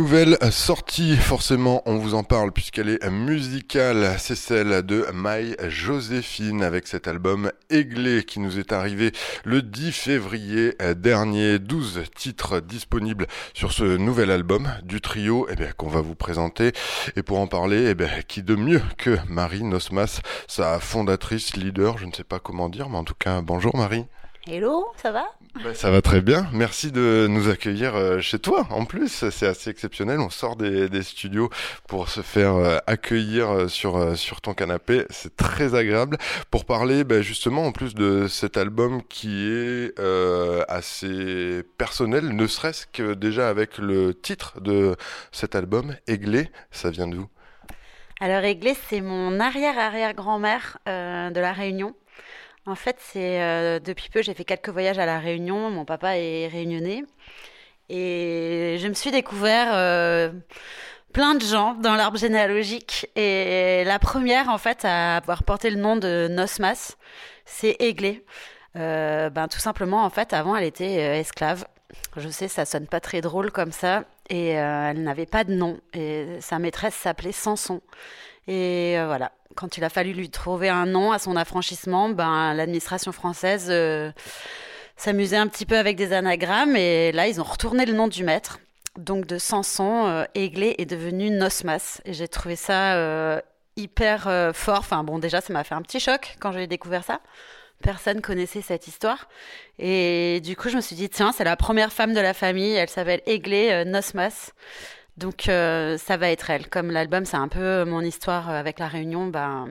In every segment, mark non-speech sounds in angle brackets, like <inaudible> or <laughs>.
nouvelle sortie, forcément, on vous en parle puisqu'elle est musicale. C'est celle de Maï Joséphine avec cet album Aiglé qui nous est arrivé le 10 février dernier. 12 titres disponibles sur ce nouvel album du trio eh qu'on va vous présenter. Et pour en parler, eh bien, qui de mieux que Marie Nosmas, sa fondatrice, leader, je ne sais pas comment dire, mais en tout cas, bonjour Marie. Hello, ça va? Bah, ça va très bien. Merci de nous accueillir euh, chez toi. En plus, c'est assez exceptionnel. On sort des, des studios pour se faire euh, accueillir euh, sur sur ton canapé. C'est très agréable pour parler bah, justement en plus de cet album qui est assez personnel, ne serait-ce que déjà avec le titre de cet album, Aiglé. Ça vient d'où? Alors Aiglé, c'est mon arrière-arrière-grand-mère de la Réunion. En fait, c'est euh, depuis peu, j'ai fait quelques voyages à la Réunion. Mon papa est réunionnais. Et je me suis découvert euh, plein de gens dans l'arbre généalogique. Et la première, en fait, à avoir porté le nom de Nosmas, c'est Aiglé. Euh, ben, tout simplement, en fait, avant, elle était esclave. Je sais, ça sonne pas très drôle comme ça. Et elle n'avait pas de nom. Et sa maîtresse s'appelait Samson. Et euh, voilà, quand il a fallu lui trouver un nom à son affranchissement, ben, l'administration française euh, s'amusait un petit peu avec des anagrammes. Et là, ils ont retourné le nom du maître. Donc de Samson, euh, Aiglé est devenu Nosmas. Et j'ai trouvé ça euh, hyper fort. Enfin bon, déjà, ça m'a fait un petit choc quand j'ai découvert ça. Personne connaissait cette histoire. Et du coup, je me suis dit, tiens, c'est la première femme de la famille. Elle s'appelle Aiglé Nosmas. Donc, euh, ça va être elle. Comme l'album, c'est un peu mon histoire avec la Réunion, ben,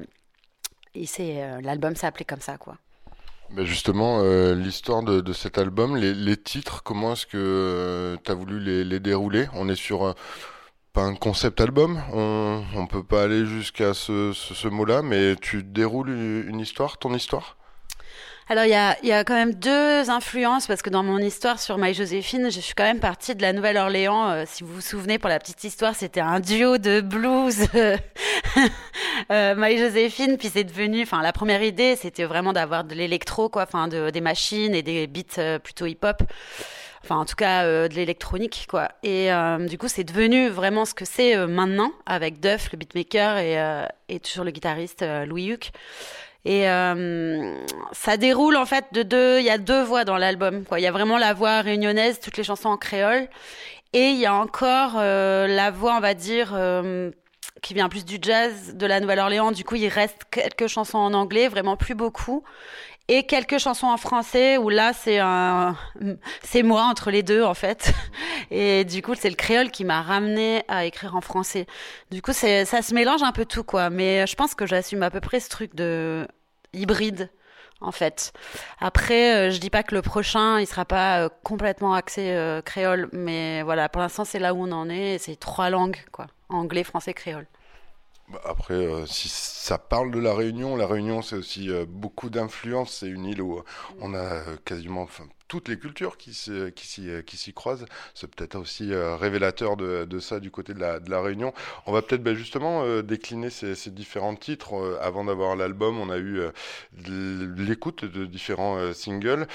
euh, l'album s'est appelé comme ça, quoi. bah Justement, euh, l'histoire de, cet album, les, titres, comment est-ce que tu as voulu les, dérouler? On est sur euh, pas un concept album, on, on peut pas aller jusqu'à ce, mot-là, mais tu déroules une histoire, ton histoire? Alors, il y a, y a quand même deux influences, parce que dans mon histoire sur My Joséphine, je suis quand même partie de la Nouvelle-Orléans. Euh, si vous vous souvenez, pour la petite histoire, c'était un duo de blues, <laughs> euh, My Joséphine, puis c'est devenu, enfin, la première idée, c'était vraiment d'avoir de l'électro, quoi, enfin, de, des machines et des beats euh, plutôt hip-hop. Enfin, en tout cas, euh, de l'électronique, quoi. Et euh, du coup, c'est devenu vraiment ce que c'est euh, maintenant, avec Duff, le beatmaker, et, euh, et toujours le guitariste euh, Louis Huck. Et euh, ça déroule en fait de deux. Il y a deux voix dans l'album. Il y a vraiment la voix réunionnaise, toutes les chansons en créole, et il y a encore euh, la voix, on va dire, euh, qui vient plus du jazz de la Nouvelle-Orléans. Du coup, il reste quelques chansons en anglais, vraiment plus beaucoup, et quelques chansons en français où là, c'est c'est moi entre les deux en fait. <laughs> Et du coup, c'est le créole qui m'a ramené à écrire en français. Du coup, c'est, ça se mélange un peu tout quoi. Mais je pense que j'assume à peu près ce truc de hybride en fait. Après, euh, je dis pas que le prochain, il sera pas euh, complètement axé euh, créole, mais voilà, pour l'instant, c'est là où on en est, c'est trois langues, quoi. Anglais, français, créole. Après, euh, si ça parle de la Réunion, la Réunion, c'est aussi euh, beaucoup d'influence. C'est une île où on a euh, quasiment toutes les cultures euh, qui s'y croisent. C'est peut-être aussi euh, révélateur de, ça du côté de la, Réunion. On va peut-être bah, justement euh, décliner ces, différents titres. Avant d'avoir l'album, on a eu l'écoute de différents singles.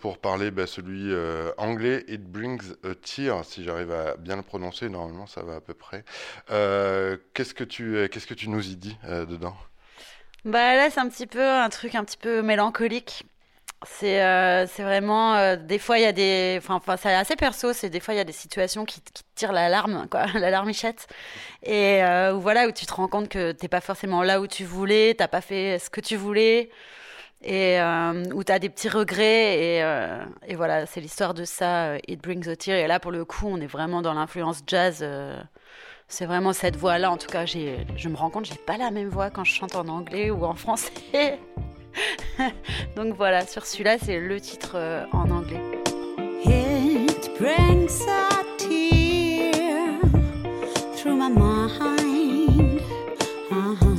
Pour parler bah, celui anglais, It Brings a Tear, si j'arrive à bien le prononcer, normalement ça va à peu près. Qu'est-ce que tu, nous y dis dedans? Bah là, c'est un petit peu un truc un petit peu mélancolique. C'est euh, c'est vraiment euh, des fois il y a des enfin c'est assez perso, c'est des fois il y a des situations qui, qui tirent la larme quoi, <laughs> la larmichette et euh, voilà où tu te rends compte que t'es pas forcément là où tu voulais, t'as pas fait ce que tu voulais et euh, où t'as des petits regrets et, voilà c'est l'histoire de ça, It Brings a Tear et là pour le coup on est vraiment dans l'influence jazz. c'est vraiment cette voix-là. En tout cas, je me rends compte, j'ai pas la même voix quand je chante en anglais ou en français. <laughs> <laughs> Donc voilà, sur celui-là, c'est le titre euh, en anglais. It brings a tear through my mind. Uh-huh. I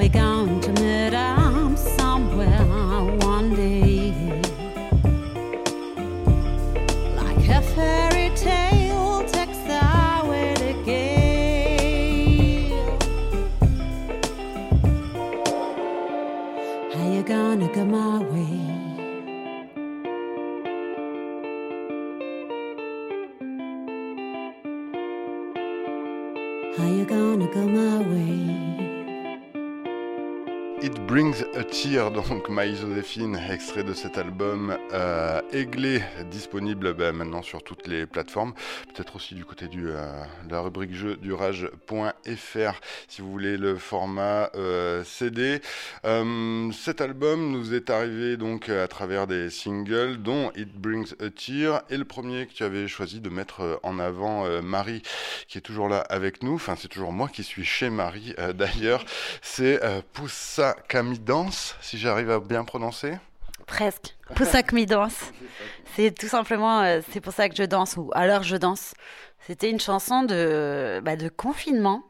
we gone? Donc My Joséphine, extrait de cet album euh, Aiglé, disponible bah, maintenant sur toutes les plateformes, peut-être aussi du côté du, euh, de la rubrique jeu du rage.fr si vous voulez le format euh, CD. Euh, cet album nous est arrivé donc à travers des singles, dont It Brings a Tear, et le premier que tu avais choisi de mettre en avant, Marie, qui est toujours là avec nous, enfin c'est toujours moi qui suis chez Marie d'ailleurs, c'est Poussa Camidance, si j'arrive à bien prononcer. Presque. Que m'y danse. C'est tout simplement, euh, c'est pour ça que je danse, ou alors je danse. C'était une chanson de, bah, de confinement.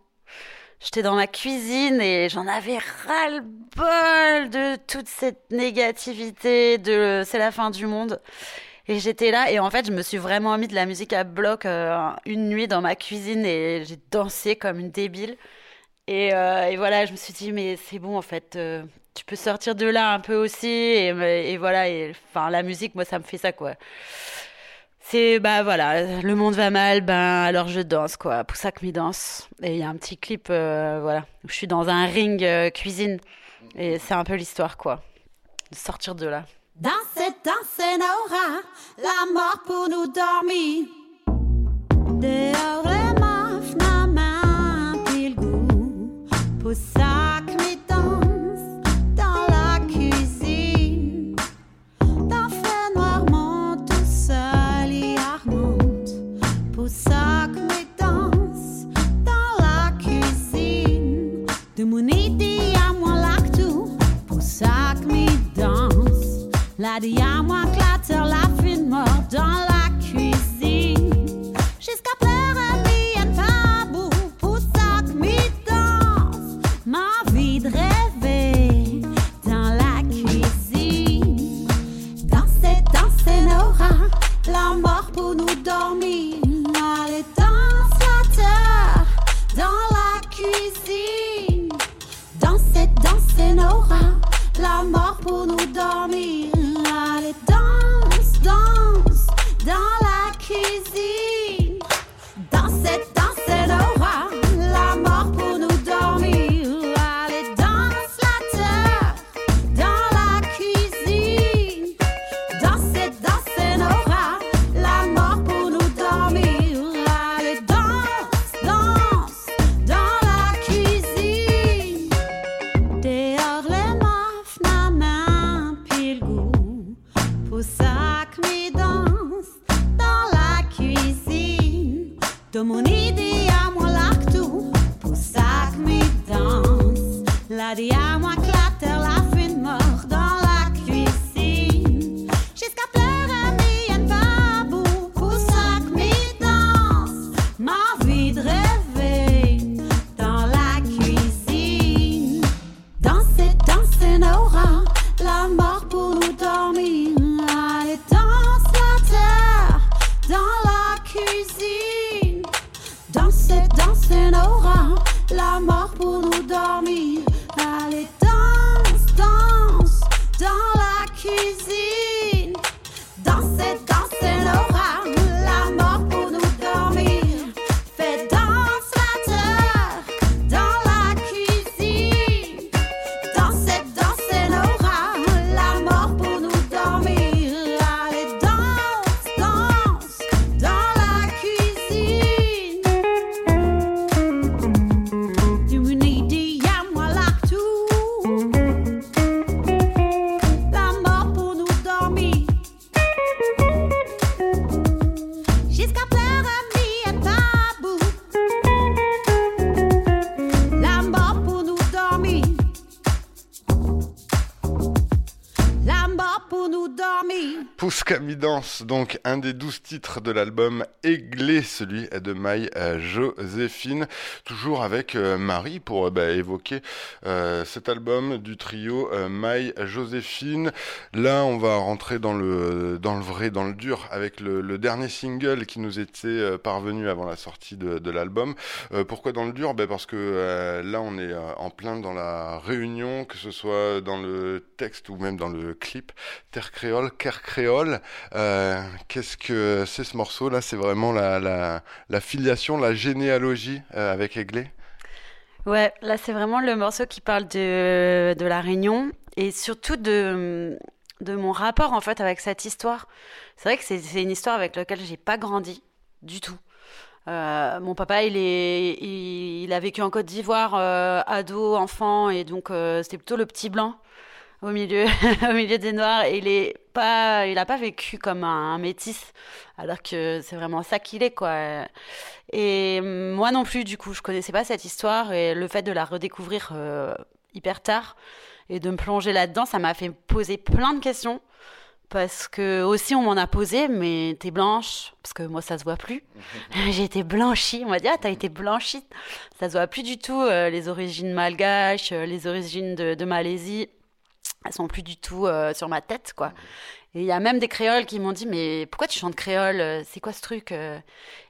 J'étais dans ma cuisine et j'en avais ras-le-bol de toute cette négativité, de c'est la fin du monde. Et j'étais là et en fait, je me suis vraiment mis de la musique à bloc euh, une nuit dans ma cuisine et j'ai dansé comme une débile. Et, euh, voilà, je me suis dit, mais c'est bon, en fait, tu peux sortir de là un peu aussi. Et, voilà, enfin, la musique, moi, ça me fait ça, quoi. C'est, bah voilà, le monde va mal, ben alors je danse, quoi. Pour ça que danse. Et il y a un petit clip, euh, voilà, où je suis dans un ring euh, cuisine. Et c'est un peu l'histoire, quoi. De sortir de là. Danser, danser, Nora, la mort pour nous dormir. Dehors, La dit à De mon idée à moi l'actu Pour ça que me danse La dit Donc un des douze titres de l'album Aiglé, celui de Maï euh, Joséphine, toujours avec euh, Marie pour euh, bah, évoquer cet album du trio Maï Joséphine. Là, on va rentrer dans le, dans le vrai, dans le dur, avec le, dernier single qui nous était parvenu avant la sortie de, l'album. pourquoi dans le dur? Ben Parce que là, on est en plein dans la réunion, que ce soit dans le texte ou même dans le clip, Terre créole, Caire créole. Euh, qu'est-ce que c'est ce morceau-là? C'est vraiment la, filiation, la généalogie euh, avec Aiglé? Ouais, là c'est vraiment le morceau qui parle de, la Réunion et surtout de, mon rapport en fait avec cette histoire. C'est vrai que c'est une histoire avec laquelle j'ai pas grandi du tout. Euh, mon papa, il, est, il, a vécu en Côte d'Ivoire, ado, enfant, et donc c'était plutôt le petit blanc au milieu, <laughs> au milieu des Noirs. Et il est pas, il a pas vécu comme un, métis, alors que c'est vraiment ça qu'il est, quoi. Et moi non plus, du coup, je connaissais pas cette histoire et le fait de la redécouvrir euh, hyper tard et de me plonger là-dedans, ça m'a fait poser plein de questions. Parce que aussi on m'en a posé, mais t'es blanche, parce que moi ça se voit plus. <laughs> J'ai été blanchie, on m'a dit ah t'as été blanchie, ça se voit plus du tout euh, les origines malgaches, euh, les origines de, de Malaisie elles sont plus du tout euh, sur ma tête, quoi. Et il y a même des créoles qui m'ont dit, mais pourquoi tu chantes créole euh, C'est quoi ce truc euh?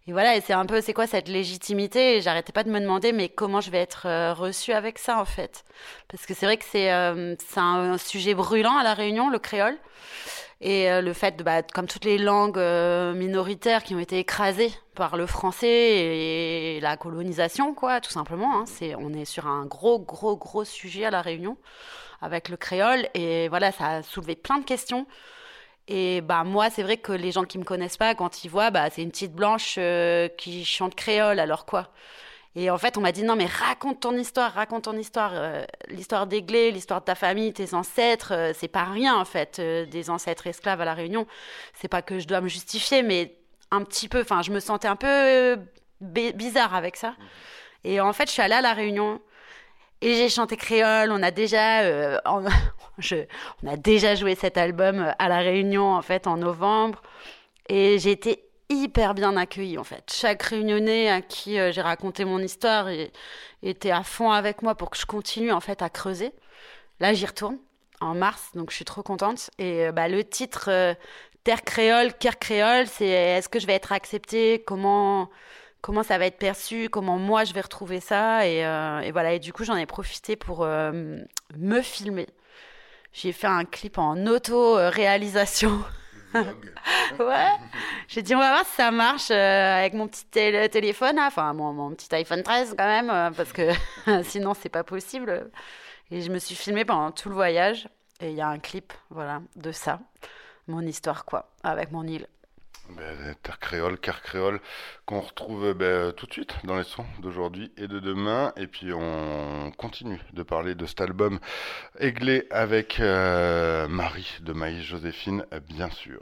Et voilà, et c'est un peu, c'est quoi cette légitimité? Et j'arrêtais pas de me demander, mais comment je vais être reçue avec ça, en fait? Parce que c'est vrai que c'est c'est un, sujet brûlant à La Réunion, le créole. Et le fait, de, bah, comme toutes les langues minoritaires qui ont été écrasées par le français et, la colonisation, quoi, tout simplement. Hein, c'est, on est sur un gros, gros, gros sujet à La Réunion avec le créole. Et voilà, ça a soulevé plein de questions. Et bah moi, c'est vrai que les gens qui me connaissent pas, quand ils voient, bah c'est une petite blanche euh, qui chante créole, alors quoi? Et en fait, on m'a dit non, mais raconte ton histoire, raconte ton histoire, euh, l'histoire d'Aiglé, l'histoire de ta famille, tes ancêtres, euh, c'est pas rien en fait, des ancêtres esclaves à la Réunion. C'est pas que je dois me justifier, mais un petit peu. Enfin, je me sentais un peu bizarre avec ça. Et en fait, je suis allée à la Réunion et j'ai chanté créole. On a déjà, euh, <laughs> je, on a déjà joué cet album euh, à la Réunion en fait en novembre. Et j'ai été hyper bien accueillie en fait. Chaque réunionnais à qui euh, j'ai raconté mon histoire était à fond avec moi pour que je continue en fait à creuser. Là, j'y retourne en mars, donc je suis trop contente. Et bah, le titre Terre créole, Caire créole, c'est est-ce que je vais être acceptée? Comment comment ça va être perçu, comment moi je vais retrouver ça? Et, euh, voilà, et du coup, j'en ai profité pour euh, me filmer. J'ai fait un clip en auto-réalisation. <laughs> <laughs> ouais. J'ai dit, on va voir si ça marche euh, avec mon petit téléphone, enfin mon, petit iPhone 13 quand même, parce que <laughs> sinon c'est pas possible. Et je me suis filmée pendant tout le voyage. Et il y a un clip, voilà, de ça. Mon histoire, quoi, avec mon île. Ben, terre créole, car créole, qu'on retrouve ben, tout de suite dans les sons d'aujourd'hui et de demain. Et puis on continue de parler de cet album Aiglé avec euh, Marie de Maïs Joséphine, bien sûr.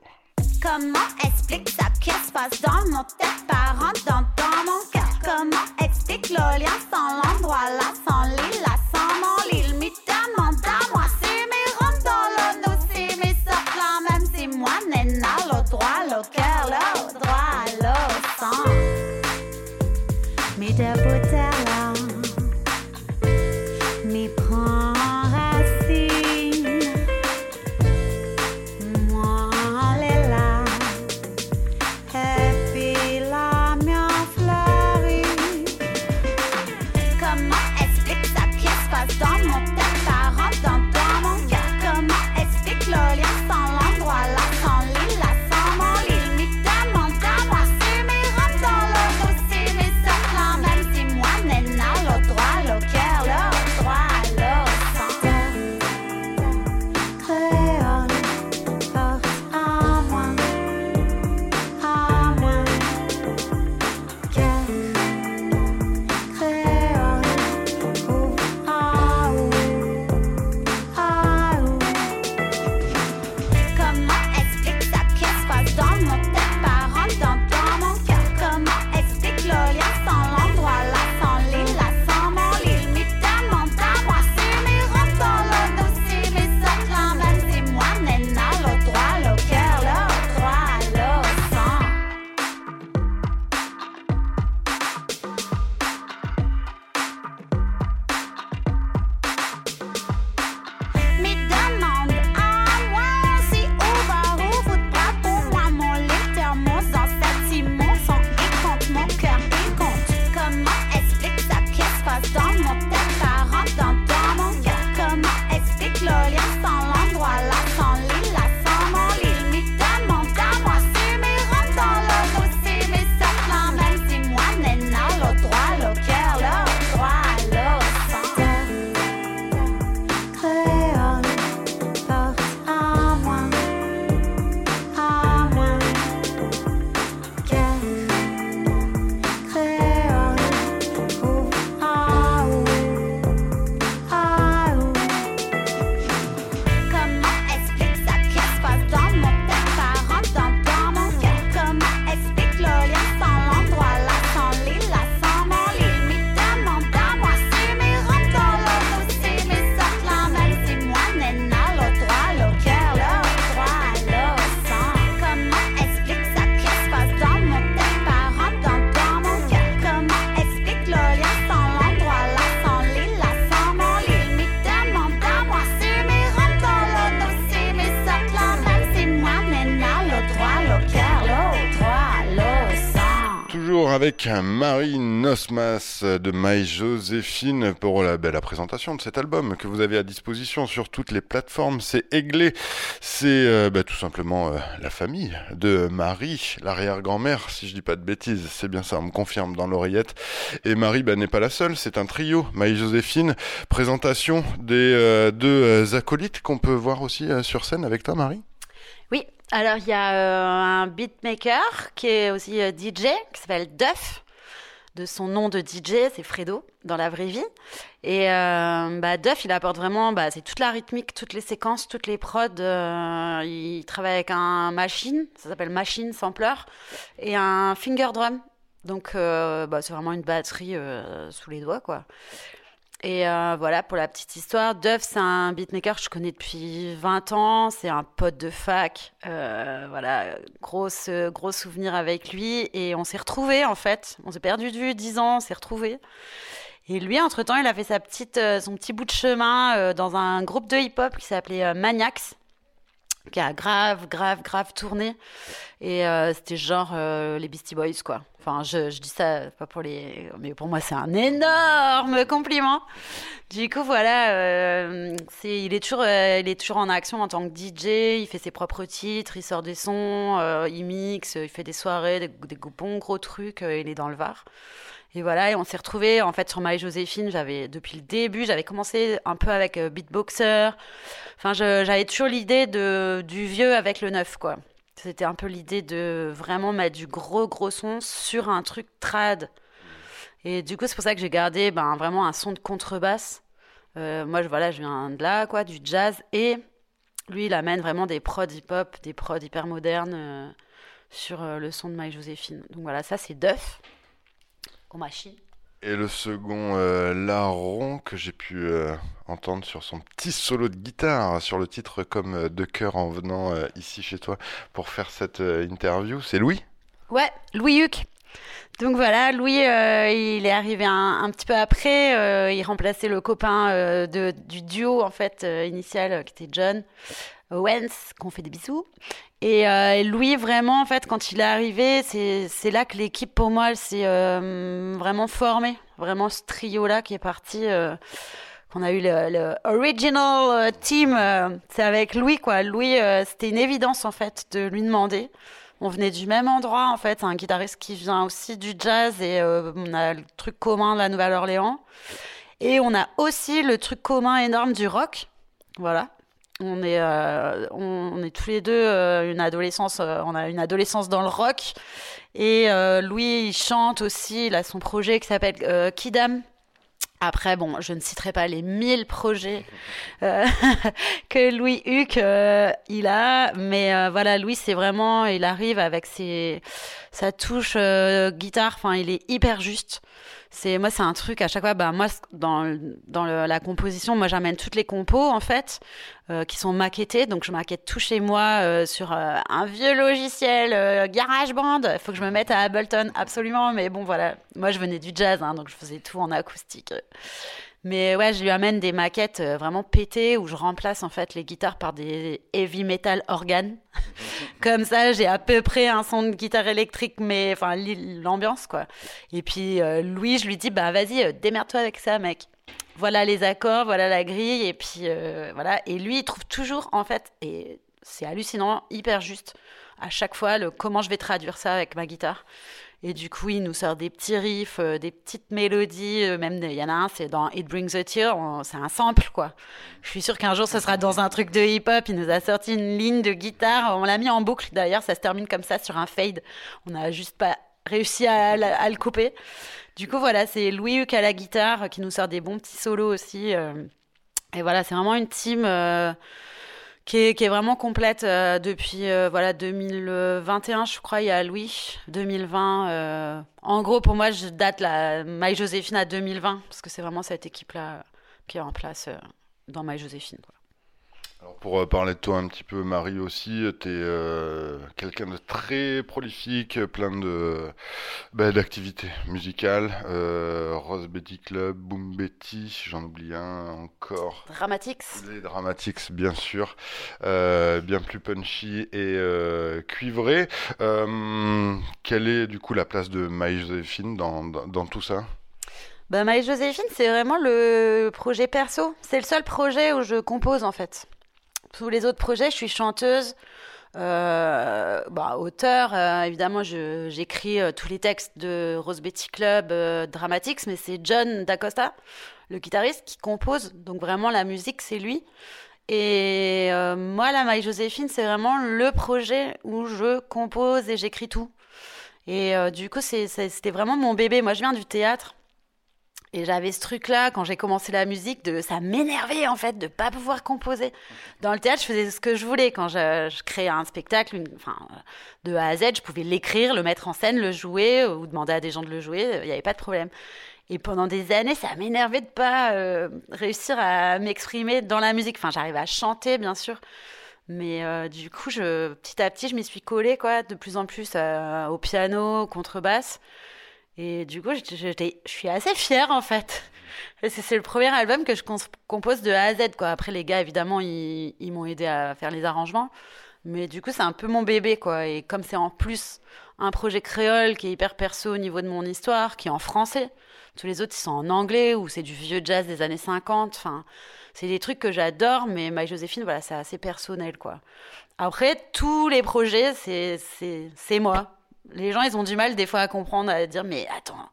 Marie Nosmas de My Joséphine pour la, belle présentation de cet album que vous avez à disposition sur toutes les plateformes. C'est Aiglé, c'est euh, bah, tout simplement euh, la famille de Marie, l'arrière-grand-mère, si je dis pas de bêtises, c'est bien ça, on me confirme dans l'oreillette. Et Marie bah, n'est pas la seule, c'est un trio, My Joséphine. Présentation des euh, deux acolytes qu'on peut voir aussi sur scène avec toi, Marie Oui, alors, il y a un beatmaker qui est aussi DJ, qui s'appelle Duff. De son nom de DJ, c'est Fredo, dans la vraie vie. Et euh, bah, Duff, il apporte vraiment, bah, c'est toute la rythmique, toutes les séquences, toutes les prods. il travaille avec un machine, ça s'appelle Machine Sampler, et un finger drum. Donc, bah, c'est vraiment une batterie sous les doigts, quoi. Et euh, voilà, pour la petite histoire, Duff, c'est un beatmaker que je connais depuis 20 ans. C'est un pote de fac. Euh, voilà, gros, gros souvenir avec lui. Et on s'est retrouvés, en fait. On s'est perdu de vue 10 ans, on s'est retrouvés. Et lui, entre-temps, il a fait sa petite, euh, son petit bout de chemin dans un groupe de hip-hop qui s'appelait Maniacs qui a grave, grave, grave tourné. Et euh, c'était genre euh, les Beastie Boys, quoi. Enfin, je, je, dis ça pas pour les. Mais pour moi, c'est un énorme compliment. Du coup, voilà, euh, c'est, il, est toujours, il est toujours en action en tant que DJ. Il fait ses propres titres, il sort des sons, il mixe, il fait des soirées, des, des bons gros trucs. il est dans le Var. Et voilà, et on s'est retrouvés en fait sur Marie Joséphine. J'avais depuis le début, j'avais commencé un peu avec beatboxer. Enfin, j'avais toujours l'idée de du vieux avec le neuf, quoi. C'était un peu l'idée de vraiment mettre du gros gros son sur un truc trad. Et du coup, c'est pour ça que j'ai gardé ben, vraiment un son de contrebasse. Euh, moi, je, voilà, je viens de là, quoi, du jazz. Et lui, il amène vraiment des prods hip-hop, des prods hyper modernes euh, sur euh, le son de Marie Joséphine. Donc voilà, ça, c'est Duff, Et le second euh, larron que j'ai pu euh, entendre sur son petit solo de guitare sur le titre comme euh, de cœur en venant ici chez toi pour faire cette interview, c'est Louis Ouais, Louis Huc. Donc voilà, Louis, il est arrivé un, petit peu après. il remplaçait le copain de, du duo en fait initial qui était John Owens, qu'on fait des bisous. Euh, et Louis, vraiment, en fait, quand il est arrivé, c'est là que l'équipe, pour moi, s'est euh, vraiment formée. Vraiment, ce trio-là qui est parti, euh, qu'on a eu le, original team, c'est avec Louis, quoi. Louis, c'était une évidence, en fait, de lui demander. On venait du même endroit, en fait, un guitariste qui vient aussi du jazz, et on a le truc commun de la Nouvelle-Orléans. Et on a aussi le truc commun énorme du rock. Voilà on est, euh, on, est tous les deux euh, une adolescence, euh, on a une adolescence dans le rock. Et Louis, il chante aussi, il a son projet qui s'appelle Kidam. Après, bon, je ne citerai pas les mille projets <laughs> que Louis Huck il a, mais voilà, Louis, c'est vraiment, il arrive avec ses, sa touche guitare, enfin, il est hyper juste c'est moi c'est un truc à chaque fois bah moi dans dans la composition moi j'amène toutes les compos en fait euh, qui sont maquettées. Donc je maquette tout chez moi euh, sur euh, un vieux logiciel GarageBand. Il faut que je me mette à Ableton. Absolument. Mais bon voilà. Moi je venais du jazz hein, donc je faisais tout en acoustique mais ouais, je lui amène des maquettes euh, vraiment pétées où je remplace en fait les guitares par des heavy metal organes. <laughs> Comme ça, j'ai à peu près un son de guitare électrique, mais enfin l'ambiance quoi. Et puis euh, Louis, je lui dis bah vas-y, euh, démerde-toi avec ça, mec. Voilà les accords, voilà la grille, et puis voilà. Et lui, il trouve toujours en fait, et c'est hallucinant, hyper juste à chaque fois le comment je vais traduire ça avec ma guitare. Et du coup, il nous sort des petits riffs, euh, des petites mélodies. Euh, même, il y en a un, c'est dans It Brings a Tear. C'est un sample, quoi. Je suis sûre qu'un jour, ce sera dans un truc de hip-hop. Il nous a sorti une ligne de guitare. On l'a mis en boucle. D'ailleurs, ça se termine comme ça sur un fade. On n'a juste pas réussi à, le couper. Du coup, voilà, c'est Louis Huck à la guitare qui nous sort des bons petits solos aussi. Euh. et voilà, c'est vraiment une team qui est, vraiment complète euh, depuis euh, voilà 2021 je crois il y a Louis 2020 euh, en gros pour moi je date la My Joséphine à 2020 parce que c'est vraiment cette équipe là qui est en place dans My Joséphine Alors pour euh, parler de toi un petit peu, Marie aussi, tu es euh, quelqu'un de très prolifique, plein de bah, d'activités musicales. Euh, Rose Betty Club, Boom Betty, j'en oublie un encore. Dramatix. Les Dramatics, bien sûr, euh, bien plus punchy et euh, cuivré. Euh, quelle est du coup la place de Maï-Joséphine dans, dans, dans tout ça? Bah, Maï-Joséphine, c'est vraiment le projet perso. C'est le seul projet où je compose en fait. Tous les autres projets, je suis chanteuse, euh, bah, auteur. euh, évidemment, j'écris euh, tous les textes de Rose Betty Club, Dramatix, mais c'est John Dacosta, le guitariste, qui compose. Donc vraiment, la musique, c'est lui. Et moi, la Maï Joséphine, c'est vraiment le projet où je compose et j'écris tout. Et du coup, c'était vraiment mon bébé. Moi, je viens du théâtre. Et j'avais ce truc-là, quand j'ai commencé la musique, de ça m'énervait en fait de pas pouvoir composer. Dans le théâtre, je faisais ce que je voulais. Quand je, créais un spectacle, enfin, de A à Z, je pouvais l'écrire, le mettre en scène, le jouer, ou demander à des gens de le jouer. Il n'y avait pas de problème. Et pendant des années, ça m'énervait de pas euh, réussir à m'exprimer dans la musique. Enfin, j'arrivais à chanter, bien sûr. Mais euh, du coup, je, petit à petit, je m'y suis collée, quoi, de plus en plus euh, au piano, contrebasse. Et du coup, je suis assez fière, en fait. C'est le premier album que je compose de A à Z. Après, les gars, évidemment, ils, m'ont aidé à faire les arrangements. Mais du coup, c'est un peu mon bébé, quoi. Et comme c'est en plus un projet créole qui est hyper perso au niveau de mon histoire, qui est en français, tous les autres, sont en anglais ou c'est du vieux jazz des années 50. Enfin, c'est des trucs que j'adore, mais My Joséphine, voilà, c'est assez personnel, quoi. Après, tous les projets, c'est moi. Les gens, ils ont du mal des fois à comprendre, à dire, mais attends,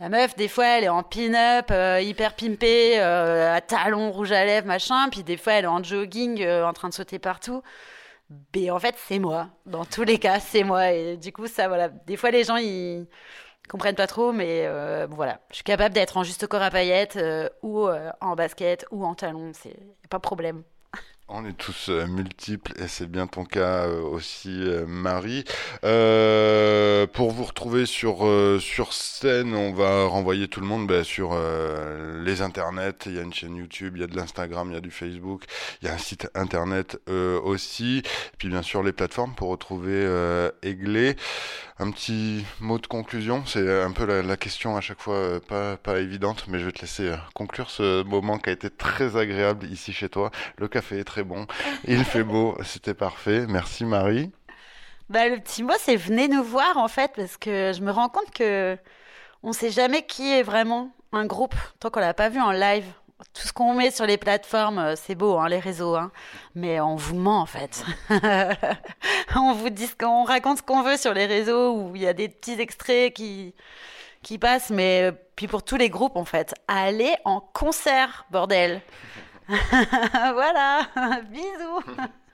la meuf, des fois, elle est en pin-up, euh, hyper pimpée, euh, à talons rouge à lèvres, machin, puis des fois, elle est en jogging, euh, en train de sauter partout. Mais en fait, c'est moi. Dans tous les cas, c'est moi. Et du coup, ça, voilà. Des fois, les gens, ils comprennent pas trop, mais voilà. Je suis capable d'être en juste corps à paillettes, ou en basket, ou en talons. C'est pas problème. On est tous euh, multiples et c'est bien ton cas euh, aussi, euh, Marie. Pour vous retrouver sur sur scène, on va renvoyer tout le monde bah, sur les internets. Il y a une chaîne YouTube, il y a de l'Instagram, il y a du Facebook, il y a un site internet aussi. Et puis bien sûr les plateformes pour retrouver Aiglé. Un petit mot de conclusion, c'est un peu la, la question à chaque fois pas pas évidente, mais je vais te laisser conclure ce moment qui a été très agréable ici chez toi. Le café est très bon, il fait beau, c'était parfait. Merci Marie. Bah, le petit mot, c'est venez nous voir, en fait, parce que je me rends compte que on sait jamais qui est vraiment un groupe tant qu'on l'a pas vu en live. Tout ce qu'on met sur les plateformes, euh, c'est beau, hein, les réseaux, hein, mais on vous ment en fait. <laughs> on vous dit, on raconte ce qu'on veut sur les réseaux où il y a des petits extraits qui qui passent, mais euh, puis pour tous les groupes en fait, allez en concert, bordel. <laughs> voilà, <laughs> bisous. <laughs>